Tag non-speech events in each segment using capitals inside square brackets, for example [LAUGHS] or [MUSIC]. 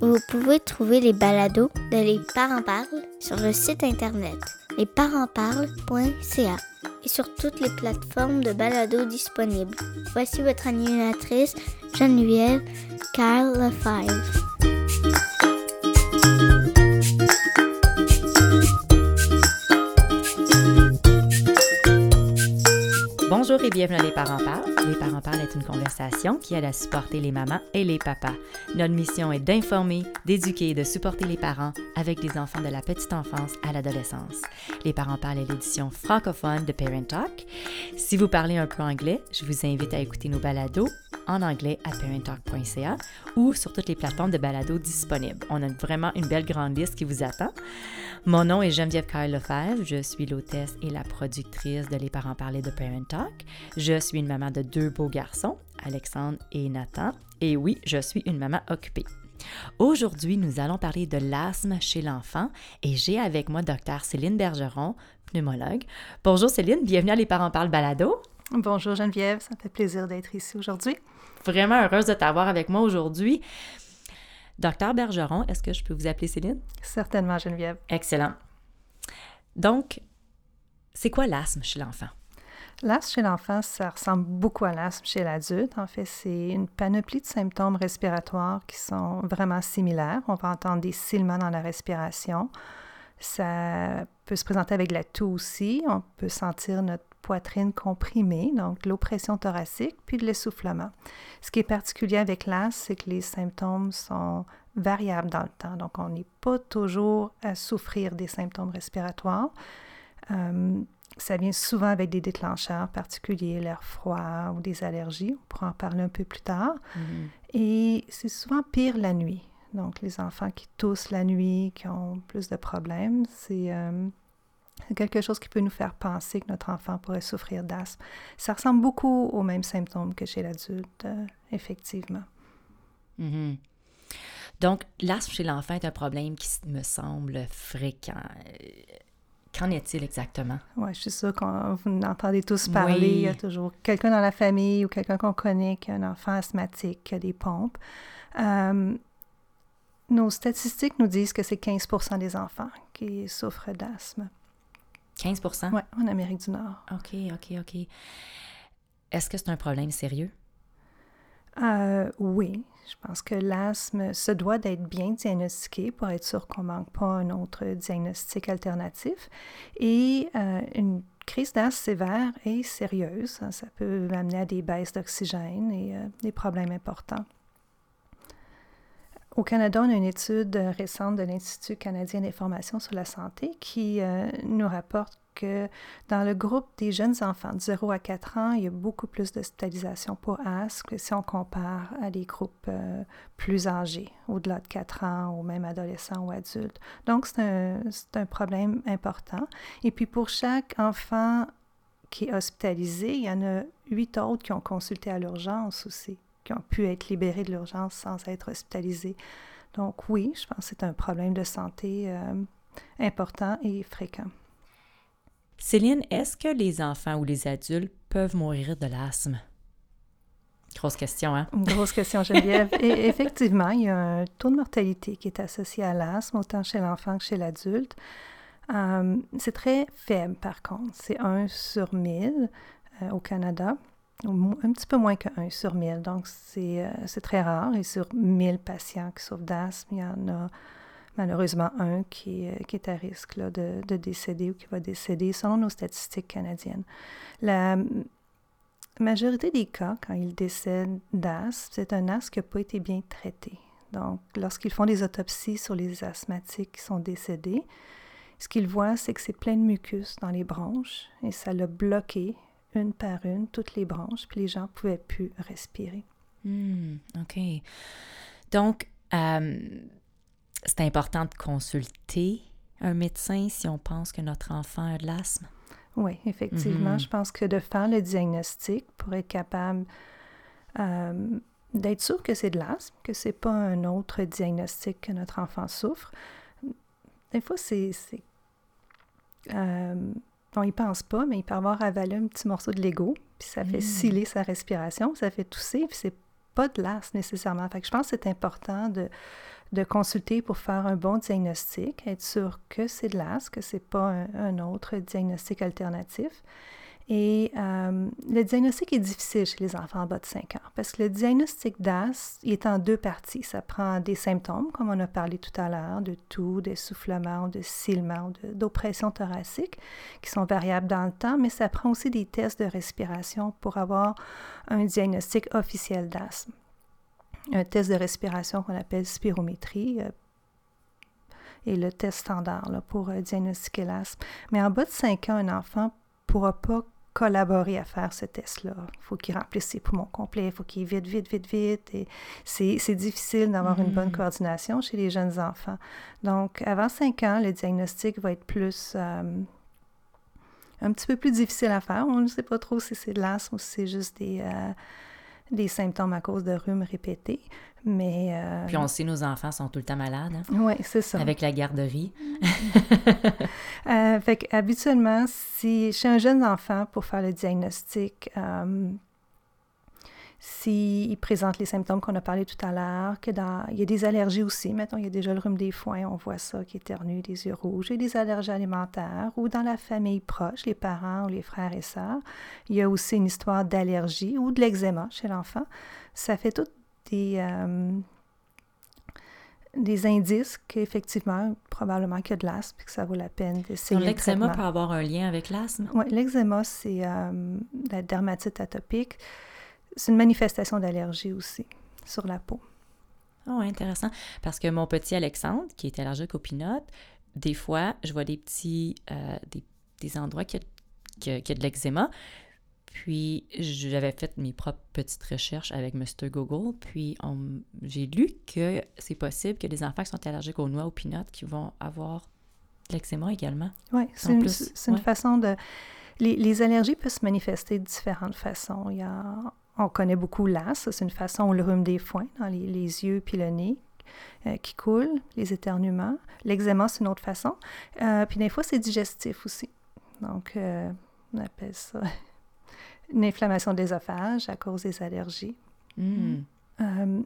Vous pouvez trouver les balados de Les Parents Parlent sur le site internet lesparentsparlent.ca et sur toutes les plateformes de balados disponibles. Voici votre animatrice Geneviève Kyle Lefebvre. Bonjour et bienvenue à Les Parents Parlent. Les Parents Parlent est une conversation qui aide à supporter les mamans et les papas. Notre mission est d'informer, d'éduquer et de supporter les parents avec les enfants de la petite enfance à l'adolescence. Les Parents Parlent est l'édition francophone de Parent Talk. Si vous parlez un peu anglais, je vous invite à écouter nos balados en anglais à parenttalk.ca ou sur toutes les plateformes de balados disponibles. On a vraiment une belle grande liste qui vous attend. Mon nom est Geneviève Kyle Lefebvre. Je suis l'hôtesse et la productrice de Les Parents Parler de Parent Talk. Je suis une maman de deux beaux garçons, Alexandre et Nathan. Et oui, je suis une maman occupée. Aujourd'hui, nous allons parler de l'asthme chez l'enfant et j'ai avec moi Dr Céline Bergeron, pneumologue. Bonjour Céline, bienvenue à Les Parents Parlent Balado. Bonjour Geneviève, ça me fait plaisir d'être ici aujourd'hui. Vraiment heureuse de t'avoir avec moi aujourd'hui. Docteur Bergeron, est-ce que je peux vous appeler Céline? Certainement, Geneviève. Excellent. Donc, c'est quoi l'asthme chez l'enfant? L'asthme chez l'enfant, ça ressemble beaucoup à l'asthme chez l'adulte. En fait, c'est une panoplie de symptômes respiratoires qui sont vraiment similaires. On va entendre des silements dans la respiration. Ça peut se présenter avec la toux aussi. On peut sentir notre poitrine comprimée, donc l'oppression thoracique, puis de l'essoufflement. Ce qui est particulier avec l'asthme, c'est que les symptômes sont variables dans le temps. Donc, on n'est pas toujours à souffrir des symptômes respiratoires. Euh, ça vient souvent avec des déclencheurs particuliers, l'air froid ou des allergies. On pourra en parler un peu plus tard. Mm-hmm. Et c'est souvent pire la nuit. Donc, les enfants qui toussent la nuit, qui ont plus de problèmes, c'est euh, c'est quelque chose qui peut nous faire penser que notre enfant pourrait souffrir d'asthme. Ça ressemble beaucoup aux mêmes symptômes que chez l'adulte, euh, effectivement. Mm-hmm. Donc, l'asthme chez l'enfant est un problème qui me semble fréquent. Qu'en est-il exactement? Oui, je suis sûre que vous entendez tous parler. Il y a toujours quelqu'un dans la famille ou quelqu'un qu'on connaît qui a un enfant asthmatique, qui a des pompes. Euh, nos statistiques nous disent que c'est 15 des enfants qui souffrent d'asthme. 15 Oui, en Amérique du Nord. OK, OK, OK. Est-ce que c'est un problème sérieux? Euh, oui, je pense que l'asthme se doit d'être bien diagnostiqué pour être sûr qu'on ne manque pas un autre diagnostic alternatif. Et euh, une crise d'asthme sévère est sérieuse. Ça peut amener à des baisses d'oxygène et euh, des problèmes importants. Au Canada, on a une étude récente de l'Institut canadien d'information sur la santé qui nous rapporte dans le groupe des jeunes enfants de 0 à 4 ans, il y a beaucoup plus d'hospitalisation pour asthme si on compare à des groupes euh, plus âgés, au-delà de 4 ans ou même adolescents ou adultes. Donc, c'est un, un problème important. Et puis, pour chaque enfant qui est hospitalisé, il y en a huit autres qui ont consulté à l'urgence aussi qui ont pu être libérés de l'urgence sans être hospitalisés. Donc oui, je pense que c'est un problème de santé euh, important et fréquent. Céline, est-ce que les enfants ou les adultes peuvent mourir de l'asthme? Grosse question, hein? grosse question, Geneviève. [LAUGHS] et effectivement, il y a un taux de mortalité qui est associé à l'asthme, autant chez l'enfant que chez l'adulte. Euh, c'est très faible, par contre. C'est 1 sur 1000 euh, au Canada un petit peu moins que 1 sur 1000. Donc, euh, c'est très rare. Et sur 1000 patients qui souffrent d'asthme, il y en a malheureusement un qui, qui est à risque là, de, de, décéder ou qui va décéder selon nos statistiques canadiennes. La majorité des cas, quand ils décèdent d'asthme, c'est un asthme qui n'a pas été bien traité. Donc, lorsqu'ils font des autopsies sur les asthmatiques qui sont décédés, ce qu'ils voient, c'est que c'est plein de mucus dans les bronches et ça l'a bloqué une par une, toutes les branches, puis les gens ne pouvaient plus respirer. Hmm, OK. Donc, euh, c'est important de consulter un médecin si on pense que notre enfant a de l'asthme? Oui, effectivement. Mhm. Je pense que de faire le diagnostic pour être capable euh, d'être sûr que c'est de l'asthme, que c'est pas un autre diagnostic que notre enfant souffre. Des fois, c'est... c'est euh, on y pense pas, mais il peut avoir avalé un petit morceau de Lego, puis ça fait Mm. sciller sa respiration, ça fait tousser, puis c'est pas de l'asthme nécessairement. Fait je pense que c'est important de, consulter pour faire un bon diagnostic, être sûr que c'est de l'asthme, que c'est pas un, un autre diagnostic alternatif. Et euh, le diagnostic est difficile chez les enfants en bas de 5 ans parce que le diagnostic d'asthme il est en deux parties. Ça prend des symptômes, comme on a parlé tout à l'heure, de toux, d'essoufflement, de silement, d'oppression thoracique, qui sont variables dans le temps, mais ça prend aussi des tests de respiration pour avoir un diagnostic officiel d'asthme. Un test de respiration qu'on appelle spirométrie, euh, et le test standard pour euh, diagnostiquer l'asthme. Mais en bas de 5 ans, un enfant ne pourra pas collaborer à faire ce test-là. Il faut qu'il remplisse ses poumons complets, il faut qu'il vite, vite, vite, vite. Et c'est, c'est difficile d'avoir une bonne Mhm. coordination chez les jeunes enfants. Donc, avant 5 ans, le diagnostic va être plus... euh, un petit peu plus difficile à faire. On ne sait pas trop si c'est de l'asthme ou si c'est juste des, euh, des symptômes à cause de rhume répétés. Mais... euh, Puis on sait, nos enfants sont tout le temps malades, hein, Oui, c'est ça. avec la garderie. [LAUGHS] Euh, fait habituellement, si chez un jeune enfant, pour faire le diagnostic, euh, s'il présente les symptômes qu'on a parlé tout à l'heure, que dans, il y a des allergies aussi, mettons, il y a déjà le rhume des foins, on voit ça, qui éternue, des yeux rouges, et des allergies alimentaires, ou dans la famille proche, les parents ou les frères et sœurs, il y a aussi une histoire d'allergie ou de l'eczéma chez l'enfant. Ça fait toutes des, euh, des indices qu'effectivement, probablement qu'il y a de l'asthme et que ça vaut la peine d'essayer L'eczéma peut avoir un lien avec l'asthme? Oui, l'eczéma, c'est euh, la dermatite atopique. C'est une manifestation d'allergie aussi sur la peau. Oh, intéressant. Parce que mon petit Alexandre, qui est allergique aux peanuts, des fois, je vois des petits, euh, des, des endroits qui a, qui a- qui a de l'eczéma. Puis, j'avais fait mes propres petites recherches avec Mr. Google. Puis, on- j'ai lu que c'est possible que des enfants qui sont allergiques aux noix, aux peanuts, qui vont avoir de l'eczéma également. Oui, c'est une, c'est une ouais. façon de... Les, les allergies peuvent se manifester de différentes façons. Il y a, on connaît beaucoup l'as, c'est une façon, ou le rhume des foins, dans les, les yeux puis le nez euh, qui coule, les éternuements. L'eczéma, c'est une autre façon. Euh, puis des fois, c'est digestif aussi. Donc, euh, on appelle ça [LAUGHS] une inflammation de à cause des allergies. Hmm.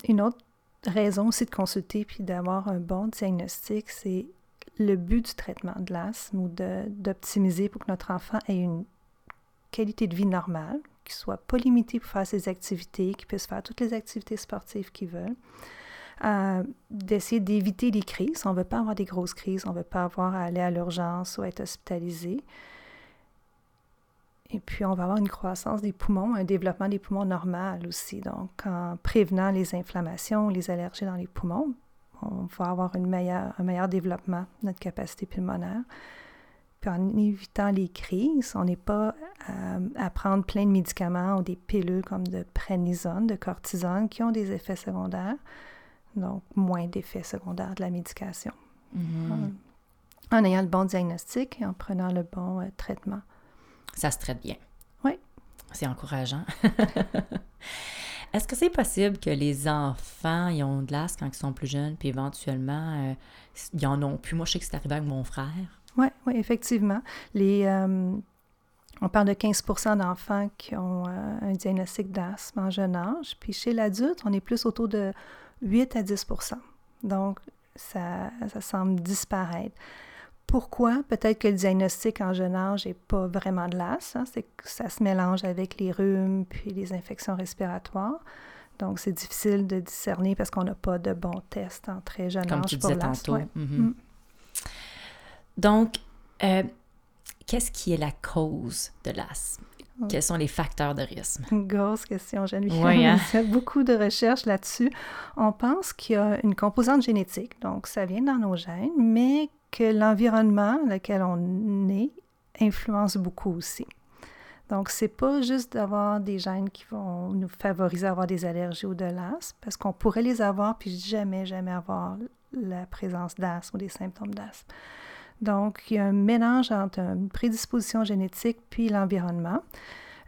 Une autre raison aussi de consulter puis d'avoir un bon diagnostic, c'est le but du traitement de l'asthme ou d'optimiser pour que notre enfant ait une qualité de vie normale, qu'il soit pas limité pour faire ses activités, qu'il puisse faire toutes les activités sportives qu'il veut. Euh, d'essayer d'éviter les crises. On ne veut pas avoir des grosses crises, on ne veut pas avoir à aller à l'urgence ou être hospitalisé. Et puis, on va avoir une croissance des poumons, un développement des poumons normal aussi. Donc, en prévenant les inflammations, les allergies dans les poumons, on va avoir un meilleur développement de notre capacité pulmonaire. Puis, en évitant les crises, on n'est pas euh, à prendre plein de médicaments ou des pilules comme de prénisone, de cortisone, qui ont des effets secondaires. Donc, moins d'effets secondaires de la médication. Mhm. En ayant le bon diagnostic et en prenant le bon euh, traitement. Ça se traite bien. Oui. C'est encourageant. [LAUGHS] Est-ce que c'est possible que les enfants ils ont de l'asthme quand ils sont plus jeunes, puis éventuellement, euh, ils en ont plus? Moi, je sais que c'est arrivé avec mon frère. Oui, oui, effectivement. Les, euh, on parle de 15% d'enfants qui ont euh, un diagnostic d'asthme en jeune âge. Puis chez l'adulte, on est plus autour de 8 à 10% Donc, ça, ça semble disparaître. Pourquoi? Peut-être que le diagnostic en jeune âge n'est pas vraiment de l'asthme. hein. C'est que ça se mélange avec les rhumes puis les infections respiratoires. Donc, c'est difficile de discerner parce qu'on n'a pas de bons tests en très jeune Comme âge tu pour disais l'asthme. tantôt. Mhm. Mm. Donc, euh, qu'est-ce qui est la cause de l'asthme? Mm. Quels sont les facteurs de risque? Une grosse question, Geneviève. Oui, hein? Il y a beaucoup de recherches là-dessus. On pense qu'il y a une composante génétique, donc ça vient dans nos gènes, mais que l'environnement dans lequel on est influence beaucoup aussi. Donc, c'est pas juste d'avoir des gènes qui vont nous favoriser à avoir des allergies ou de l'asthme, parce qu'on pourrait les avoir puis jamais, jamais avoir la présence d'asthme ou des symptômes d'asthme. Donc, il y a un mélange entre une prédisposition génétique puis l'environnement.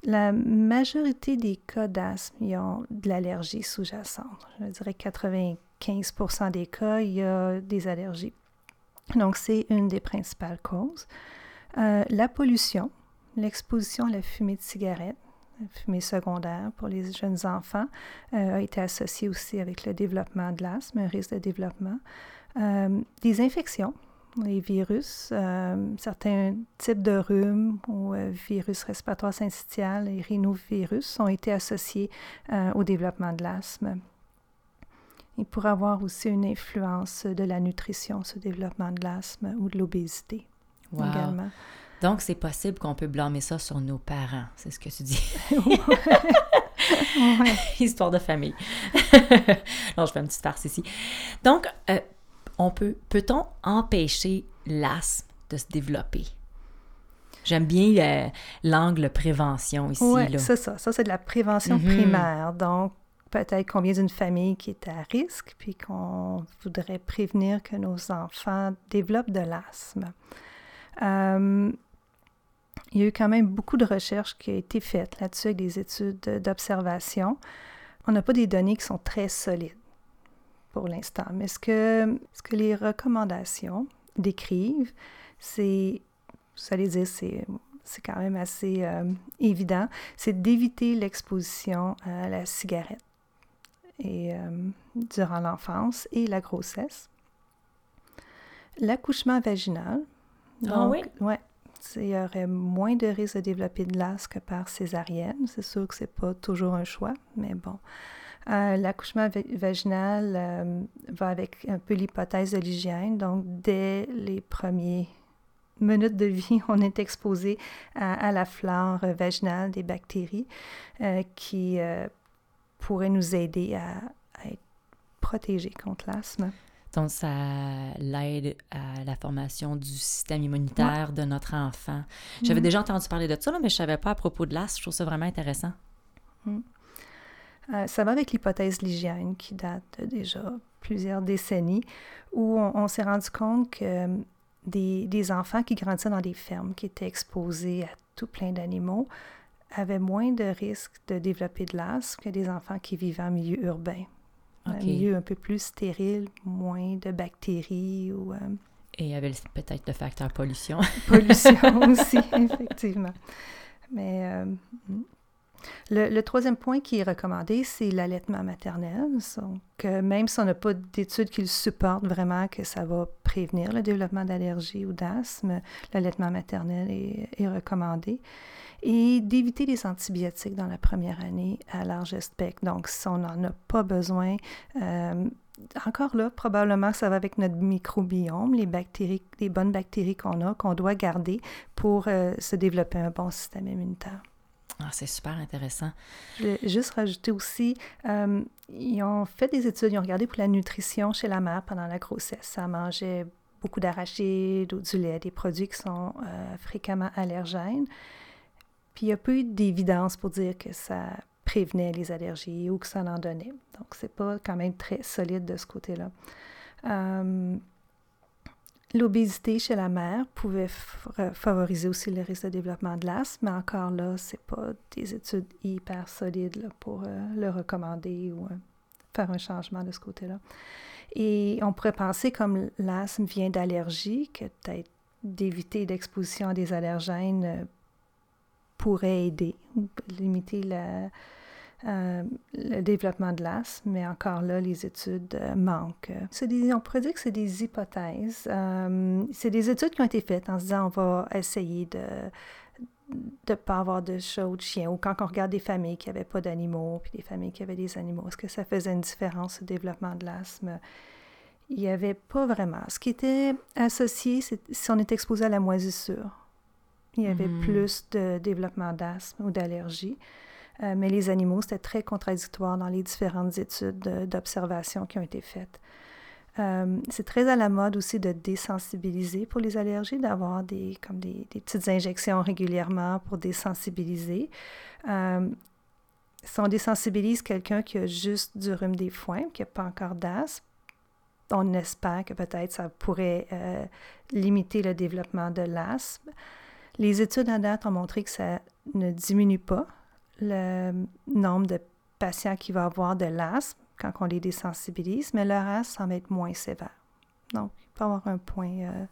La majorité des cas d'asthme, ils ont de l'allergie sous-jacente. Je dirais 95% des cas, il y a des allergies. Donc, c'est une des principales causes. Euh, la pollution, l'exposition à la fumée de cigarette, la fumée secondaire pour les jeunes enfants, euh, a été associée aussi avec le développement de l'asthme, un risque de développement. Euh, des infections, les virus, certains types de rhume ou virus respiratoire syncytial et rhinovirus ont été associés au développement de l'asthme. Il pourrait avoir aussi une influence de la nutrition ce développement de l'asthme ou de l'obésité également. Donc, c'est possible qu'on peut blâmer ça sur nos parents, c'est ce que tu dis. [LAUGHS] [LAUGHS] Histoire de famille. [LAUGHS] non, je fais une petite farce ici. Donc, euh, on peut, peut-on empêcher l'asthme de se développer? J'aime bien l'angle prévention ici. Oui, c'est ça. Ça, c'est de la prévention mm-hmm. primaire. Donc, peut-être qu'on vient d'une famille qui est à risque, puis qu'on voudrait prévenir que nos enfants développent de l'asthme. Euh, il y a eu quand même beaucoup de recherches qui ont été faites là-dessus avec des études d'observation. On n'a pas des données qui sont très solides pour l'instant, mais ce que, ce que les recommandations décrivent, c'est, vous allez dire, c'est c'est quand même assez euh, évident, c'est d'éviter l'exposition à la cigarette et, euh, durant l'enfance et la grossesse. L'accouchement vaginal. ah oui? Ouais. Il y aurait moins de risque de développer de l'as que par césarienne. C'est sûr que ce n'est pas toujours un choix, mais bon. Euh, l'accouchement vaginal euh, va avec un peu l'hypothèse de l'hygiène. Donc, dès les premières minutes de vie, [LAUGHS] on est exposé à, la flore vaginale des bactéries qui pourrait nous aider à, être protégés contre l'asthme. Donc, ça l'aide à la formation du système immunitaire de notre enfant. J'avais mm-hmm. déjà entendu parler de ça, mais je ne savais pas à propos de l'asthme. Je trouve ça vraiment intéressant. Mm. Euh, ça va avec l'hypothèse l'hygiène qui date de déjà plusieurs décennies, où on, s'est rendu compte que euh, des, des, enfants qui grandissaient dans des fermes, qui étaient exposés à tout plein d'animaux, avaient moins de risques de développer de l'asthme que des enfants qui vivaient en milieu urbain. Un milieu un peu plus stérile, moins de bactéries ou... Euh, Et il y avait peut-être le facteur pollution. pollution [LAUGHS] aussi, effectivement. Mais euh, le, troisième point qui est recommandé, c'est l'allaitement maternel. Donc, euh, même si on n'a pas d'études qui le supportent vraiment que ça va prévenir le développement d'allergies ou d'asthme, l'allaitement maternel est, recommandé et d'éviter les antibiotiques dans la première année à large spectre. Donc, si on n'en a pas besoin, euh, encore là, probablement ça va avec notre microbiome, les bactéries, les bonnes bactéries qu'on a, qu'on doit garder pour euh, se développer un bon système immunitaire. Ah, c'est super intéressant. Je vais juste rajouter aussi, euh, ils ont fait des études, ils ont regardé pour la nutrition chez la mère pendant la grossesse. Ça mangeait beaucoup d'arachides ou du lait, des produits qui sont fréquemment allergènes. Puis il n'y a pas eu d'évidence pour dire que ça prévenait les allergies ou que ça en donnait. Donc, c'est pas quand même très solide de ce côté-là. Euh, l'obésité chez la mère pouvait favoriser aussi le risque de développement de l'asthme, mais encore là, c'est pas des études hyper solides pour euh, le recommander ou euh, faire un changement de ce côté-là. Et on pourrait penser, comme l'asthme vient d'allergies, que peut-être d'éviter l'exposition à des allergènes pourrait aider, limiter euh, le développement de l'asthme, mais encore là, les études euh, manquent. Des, on pourrait dire que c'est des hypothèses. Euh, c'est des études qui ont été faites en se disant on va essayer de ne pas avoir de chats ou de chiens, ou quand on regarde des familles qui n'avaient pas d'animaux, puis des familles qui avaient des animaux, est-ce que ça faisait une différence au développement de l'asthme? Il n'y avait pas vraiment. Ce qui était associé, c'est si on est exposé à la moisissure. Il y avait mm-hmm. plus de développement d'asthme ou d'allergie. Euh, mais les animaux, c'était très contradictoire dans les différentes études d'observation qui ont été faites. Euh, c'est très à la mode aussi de désensibiliser pour les allergies, d'avoir des, comme des, petites injections régulièrement pour désensibiliser. Euh, si on désensibilise quelqu'un qui a juste du rhume des foins, qui n'a pas encore d'asthme, on espère que peut-être ça pourrait limiter le développement de l'asthme. Les études à date ont montré que ça ne diminue pas le nombre de patients qui vont avoir de l'asthme quand on les désensibilise, mais leur asthme semble être moins sévère. Donc, il peut y avoir un point euh,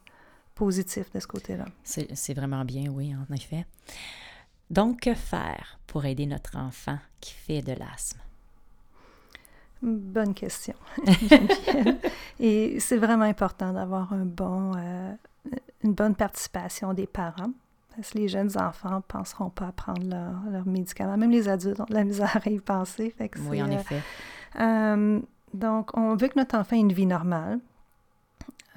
positif de ce côté-là. C'est vraiment bien, oui, en effet. Donc, que faire pour aider notre enfant qui fait de l'asthme? Bonne question. [LAUGHS] Et c'est vraiment important d'avoir un bon, euh, une bonne participation des parents. Parce que les jeunes enfants ne penseront pas à prendre leurs leur médicaments. Même les adultes ont de la misère à y penser. oui, en effet. Euh, donc, on veut que notre enfant ait une vie normale.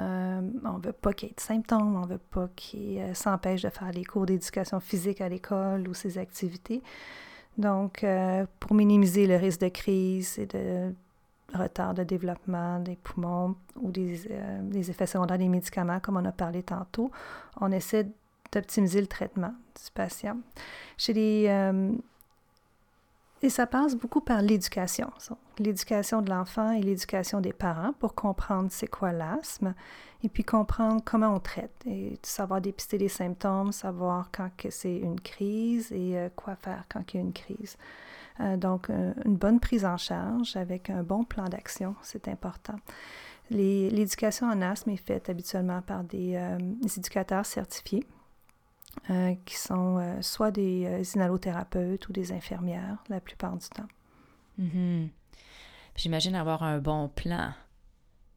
Euh, on ne veut pas qu'il ait de symptômes, on ne veut pas qu'il euh, s'empêche de faire les cours d'éducation physique à l'école ou ses activités. Donc, pour minimiser le risque de crise et de retard de développement des poumons ou des, des, effets secondaires des médicaments, comme on a parlé tantôt, on essaie d'optimiser le traitement du patient. Les, et ça passe beaucoup par l'éducation, l'éducation de l'enfant et l'éducation des parents pour comprendre c'est quoi l'asthme et puis comprendre comment on traite et savoir dépister les symptômes, savoir quand c'est une crise et euh, quoi faire quand il y a une crise. Euh, donc, euh, une bonne prise en charge avec un bon plan d'action, c'est important. L'éducation en asthme est faite habituellement par des éducateurs certifiés euh, qui sont euh, soit des euh, inhalothérapeutes ou des infirmières la plupart du temps. Mm-hmm. J'imagine avoir un bon plan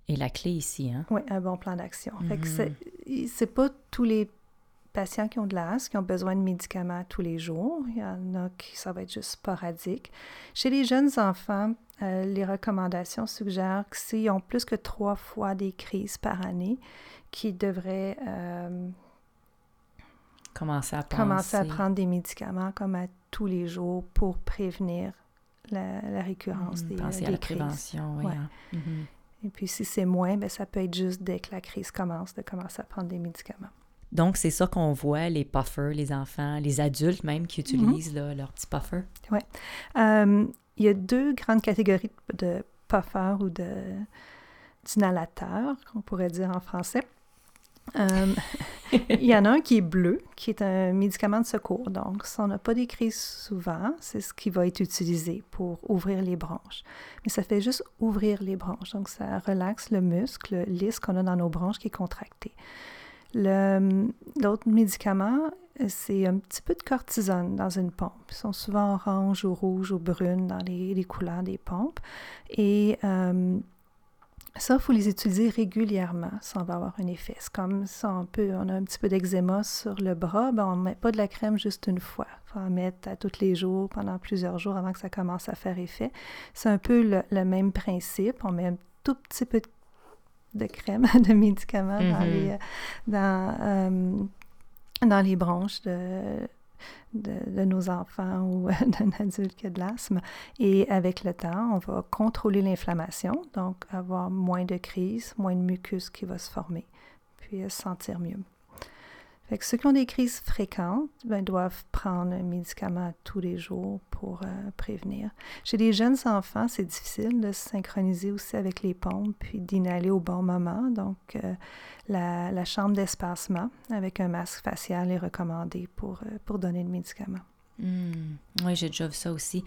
est la clé ici. Hein? Oui, un bon plan d'action. Mm-hmm. c'est pas tous les patients qui ont de l'asthme qui ont besoin de médicaments tous les jours. Il y en a qui ça va être juste sporadique. Chez les jeunes enfants, les recommandations suggèrent que s'ils ont plus que trois fois des crises par année, qu'ils devraient Commencer à Commencer à prendre des médicaments comme à tous les jours pour prévenir la, récurrence mmh, des, penser des à la crises. prévention, oui. Hein. Mm-hmm. Et puis si c'est moins, bien, ça peut être juste dès que la crise commence, de commencer à prendre des médicaments. Donc, c'est ça qu'on voit, les puffers, les enfants, les adultes même qui utilisent mm-hmm. leur petit puffer. Oui. Euh, il y a deux grandes catégories de puffers ou de d'inhalateurs, qu'on pourrait dire en français. Euh, [LAUGHS] il y en a un qui est bleu, qui est un médicament de secours. Donc, si on n'a pas des crises souvent, c'est ce qui va être utilisé pour ouvrir les bronches. Mais ça fait juste ouvrir les bronches. Donc, ça relaxe le muscle lisse qu'on a dans nos bronches qui est contracté. L'autre médicament, c'est un petit peu de cortisone dans une pompe. Ils sont souvent orange ou rouge ou brune dans les, couleurs des pompes. Et euh, ça, il faut les utiliser régulièrement. Ça va avoir un effet. C'est comme ça, on, peut, on a un petit peu d'eczéma sur le bras, ben on ne met pas de la crème juste une fois. Il faut en mettre à tous les jours, pendant plusieurs jours avant que ça commence à faire effet. C'est un peu le, même principe. On met un tout petit peu de, crème, [LAUGHS] de médicaments dans, mm-hmm. les, dans, euh, dans les bronches de, de, nos enfants ou [LAUGHS] d'un adulte qui a de l'asthme. Et avec le temps, on va contrôler l'inflammation, donc avoir moins de crises, moins de mucus qui va se former, puis se sentir mieux. Fait que ceux qui ont des crises fréquentes ben, doivent prendre un médicament tous les jours pour euh, prévenir. Chez les jeunes enfants, c'est difficile de se synchroniser aussi avec les pompes puis d'inhaler au bon moment. Donc, euh, la, chambre d'espacement avec un masque facial est recommandée pour, euh, pour donner le médicament. Hmm. Oui, j'ai déjà vu ça aussi.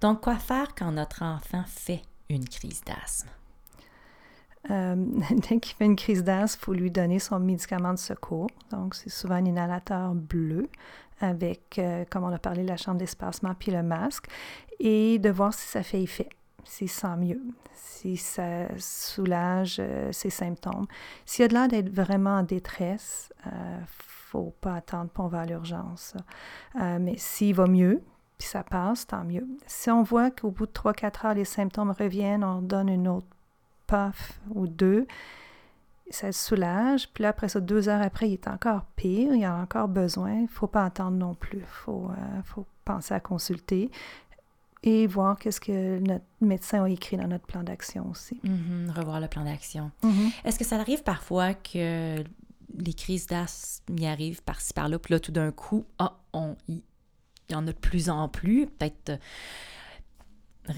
Donc, quoi faire quand notre enfant fait une crise d'asthme? Euh, [LAUGHS] dès qu'il fait une crise d'asthme, il faut lui donner son médicament de secours. Donc, c'est souvent un inhalateur bleu avec, euh, comme on a parlé, la chambre d'espacement puis le masque et de voir si ça fait effet, s'il sent mieux, si ça soulage euh, ses symptômes. S'il y a de l'air d'être vraiment en détresse, il ne faut pas attendre qu'on va à l'urgence. mais s'il va mieux, puis ça passe, tant mieux. Si on voit qu'au bout de 3-4 heures, les symptômes reviennent, on donne une autre ou deux, ça se soulage. Puis là, après ça, deux heures après, il est encore pire, il y a encore besoin. Il ne faut pas attendre non plus. Il faut, euh, faut penser à consulter et voir qu'est-ce que notre médecin a écrit dans notre plan d'action aussi. Mm-hmm. revoir le plan d'action. Mm-hmm. Est-ce que ça arrive parfois que les crises d'asthme y arrivent par-ci par-là, puis là, tout d'un coup, ah, on, il y en a de plus en plus, peut-être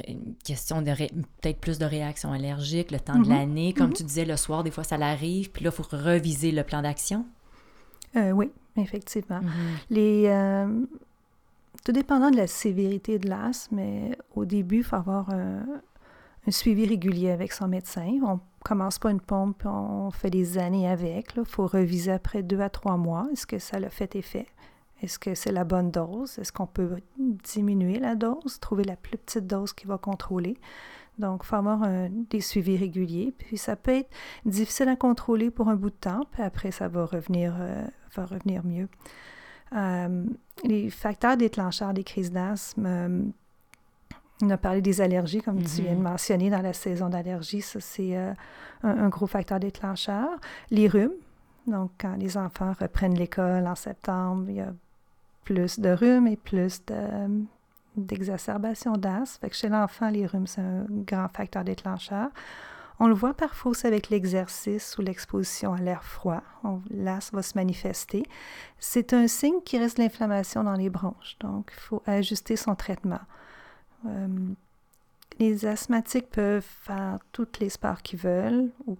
une question de peut-être plus de réactions allergiques, le temps de Mhm. l'année. Comme Mhm. tu disais, le soir, des fois, ça l'arrive, puis là, il faut reviser le plan d'action. Euh, oui, effectivement. Mhm. Les, euh, tout dépendant de la sévérité de l'asthme, mais au début, il faut avoir un, un suivi régulier avec son médecin. On commence pas une pompe, puis on fait des années avec. Il faut reviser après deux à trois mois. Est-ce que ça l'a fait effet? Est-ce que c'est la bonne dose? Est-ce qu'on peut diminuer la dose, trouver la plus petite dose qui va contrôler? Donc, il faut avoir un- des suivis réguliers. Puis, ça peut être difficile à contrôler pour un bout de temps, puis après, ça va revenir, euh, va revenir mieux. Euh, les facteurs déclencheurs des crises d'asthme, euh, on a parlé des allergies, comme tu viens de Mhm. mentionner dans la saison d'allergie, ça c'est un, un gros facteur déclencheur. Les rhumes, donc quand les enfants reprennent l'école en septembre, il y a plus de rhumes et plus de, d'exacerbation d'asthme. Chez l'enfant, les rhumes, c'est un grand facteur déclencheur. On le voit parfois aussi avec l'exercice ou l'exposition à l'air froid. L'asthme va se manifester. C'est un signe qu'il reste l'inflammation dans les bronches. Donc, il faut ajuster son traitement. Euh, les asthmatiques peuvent faire tous les sports qu'ils veulent ou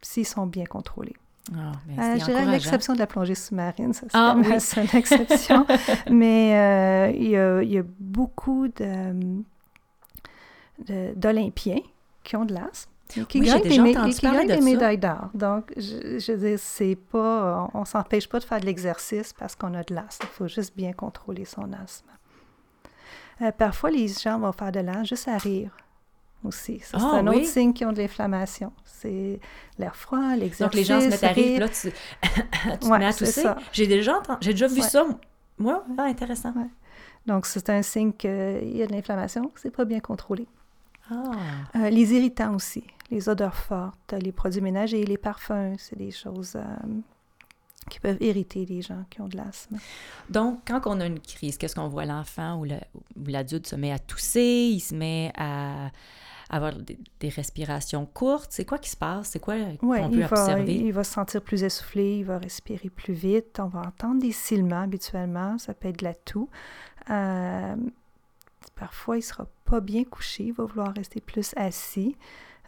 s'ils sont bien contrôlés. Ben, Euh, je dirais l'exception de la plongée sous-marine, ça c'est Ah, ma oui. seule exception. [LAUGHS] Mais euh, il y, a, il y a beaucoup de- de- d'Olympiens qui ont de l'asthme. et Qui Oui, gagnent des, mé- qui gagnent de des médailles d'or. Donc, je, je veux dire, c'est pas, on, on s'empêche pas de faire de l'exercice parce qu'on a de l'asthme. Il faut juste bien contrôler son asthme. Euh, parfois, les gens vont faire de l'asthme juste à rire aussi. Ça, c'est Ah, un oui? autre signe qu'ils ont de l'inflammation. C'est l'air froid, l'exercice, Donc, les gens se mettent à rire, là, tu, [LAUGHS] tu te Ouais, mets à tousser. J'ai déjà, entendu- j'ai déjà vu Ouais. ça. Moi, ah, intéressant. Donc, c'est un signe qu'il y a de l'inflammation, que c'est pas bien contrôlé. Ah. Euh, les irritants aussi, les odeurs fortes, les produits ménagers, les parfums, c'est des choses euh, qui peuvent irriter les gens qui ont de l'asthme. Donc, quand on a une crise, qu'est-ce qu'on voit? L'enfant ou le- ou l'adulte se met à tousser, il se met à avoir des, des respirations courtes. C'est quoi qui se passe? C'est quoi qu'on il peut va, observer? il va se sentir plus essoufflé, il va respirer plus vite, on va entendre des silements habituellement, ça peut être de la toux. Euh, parfois, il ne sera pas bien couché, il va vouloir rester plus assis.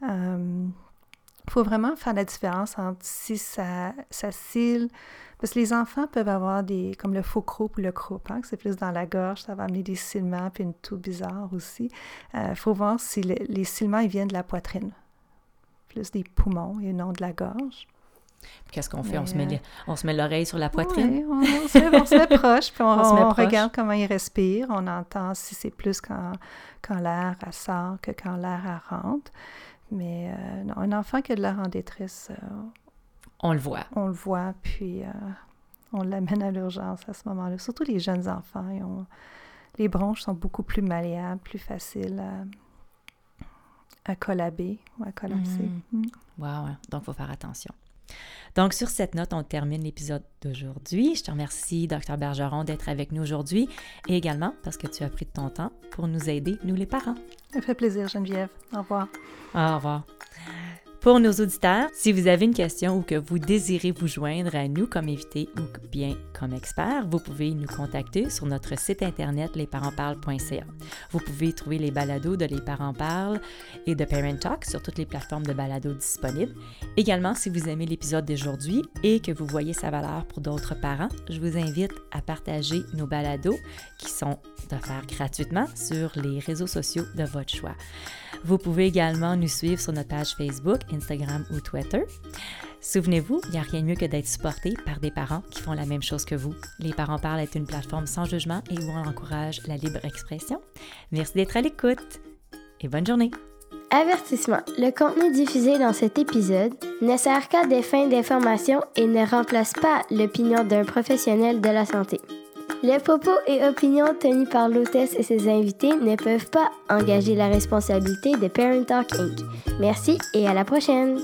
Il faut vraiment faire la différence entre si ça, ça parce que les enfants peuvent avoir des, comme le faux croup ou le croup, hein, que c'est plus dans la gorge, ça va amener des silements, puis une toux bizarre aussi. Il faut voir si le- les silements ils viennent de la poitrine, plus des poumons et non de la gorge. Qu'est-ce qu'on fait? on, Mais, se met euh, les- on se met l'oreille sur la poitrine? Ouais, on, on se met, on se met [LAUGHS] proche, puis on, proche. regarde comment il respire. On entend si c'est plus quand, quand l'air sort que quand l'air rentre. Mais euh, non, un enfant qui a de l'air en détresse, euh, On le voit. on le voit, puis euh, on l'amène à l'urgence à ce moment-là. Surtout les jeunes enfants. ils ont- les bronches sont beaucoup plus malléables, plus faciles à, à collaber ou à collapser. Mhm. Mm. Wow, hein. donc il faut faire attention. Donc, sur cette note, on termine l'épisode d'aujourd'hui. Je te remercie, Dr Bergeron, d'être avec nous aujourd'hui et également parce que tu as pris de ton temps pour nous aider, nous les parents. Ça fait plaisir, Geneviève. Au revoir. Au revoir. Pour nos auditeurs, si vous avez une question ou que vous désirez vous joindre à nous comme invité ou bien comme expert, vous pouvez nous contacter sur notre site internet lesparentsparlent.ca. Vous pouvez trouver les balados de Les Parents Parlent et de Parent Talk sur toutes les plateformes de balados disponibles. Également, si vous aimez l'épisode d'aujourd'hui et que vous voyez sa valeur pour d'autres parents, je vous invite à partager nos balados qui sont offerts gratuitement sur les réseaux sociaux de votre choix. Vous pouvez également nous suivre sur notre page Facebook, Instagram ou Twitter. Souvenez-vous, il n'y a rien de mieux que d'être supporté par des parents qui font la même chose que vous. Les Parents Parlent est une plateforme sans jugement et où on encourage la libre expression. Merci d'être à l'écoute et bonne journée. Avertissement. Le contenu diffusé dans cet épisode ne sert qu'à des fins d'information et ne remplace pas l'opinion d'un professionnel de la santé. Les propos et opinions tenus par l'hôtesse et ses invités ne peuvent pas engager la responsabilité de Parent Talk Inc. Merci et à la prochaine!